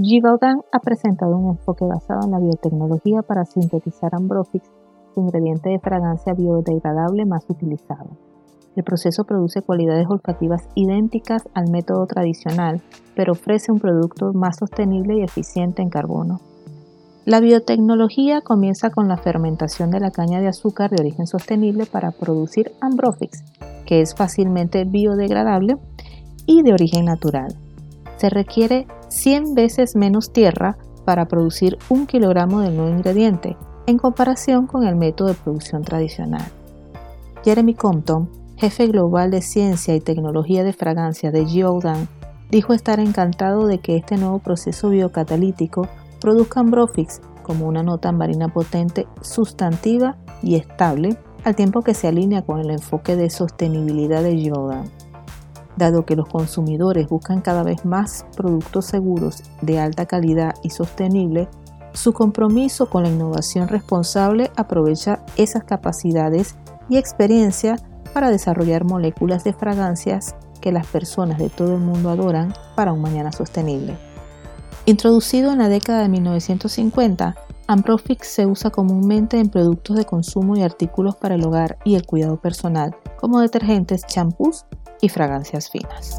Givaudan ha presentado un enfoque basado en la biotecnología para sintetizar Ambrofix, su ingrediente de fragancia biodegradable más utilizado. El proceso produce cualidades olfativas idénticas al método tradicional, pero ofrece un producto más sostenible y eficiente en carbono. La biotecnología comienza con la fermentación de la caña de azúcar de origen sostenible para producir Ambrofix, que es fácilmente biodegradable y de origen natural. Se requiere 100 veces menos tierra para producir un kilogramo del nuevo ingrediente, en comparación con el método de producción tradicional. Jeremy Compton jefe global de ciencia y tecnología de fragancia de Giodan, dijo estar encantado de que este nuevo proceso biocatalítico produzca Ambrofix como una nota marina potente, sustantiva y estable, al tiempo que se alinea con el enfoque de sostenibilidad de Giodan. Dado que los consumidores buscan cada vez más productos seguros, de alta calidad y sostenible, su compromiso con la innovación responsable aprovecha esas capacidades y experiencia para desarrollar moléculas de fragancias que las personas de todo el mundo adoran para un mañana sostenible. Introducido en la década de 1950, Ambrofix se usa comúnmente en productos de consumo y artículos para el hogar y el cuidado personal, como detergentes, champús y fragancias finas.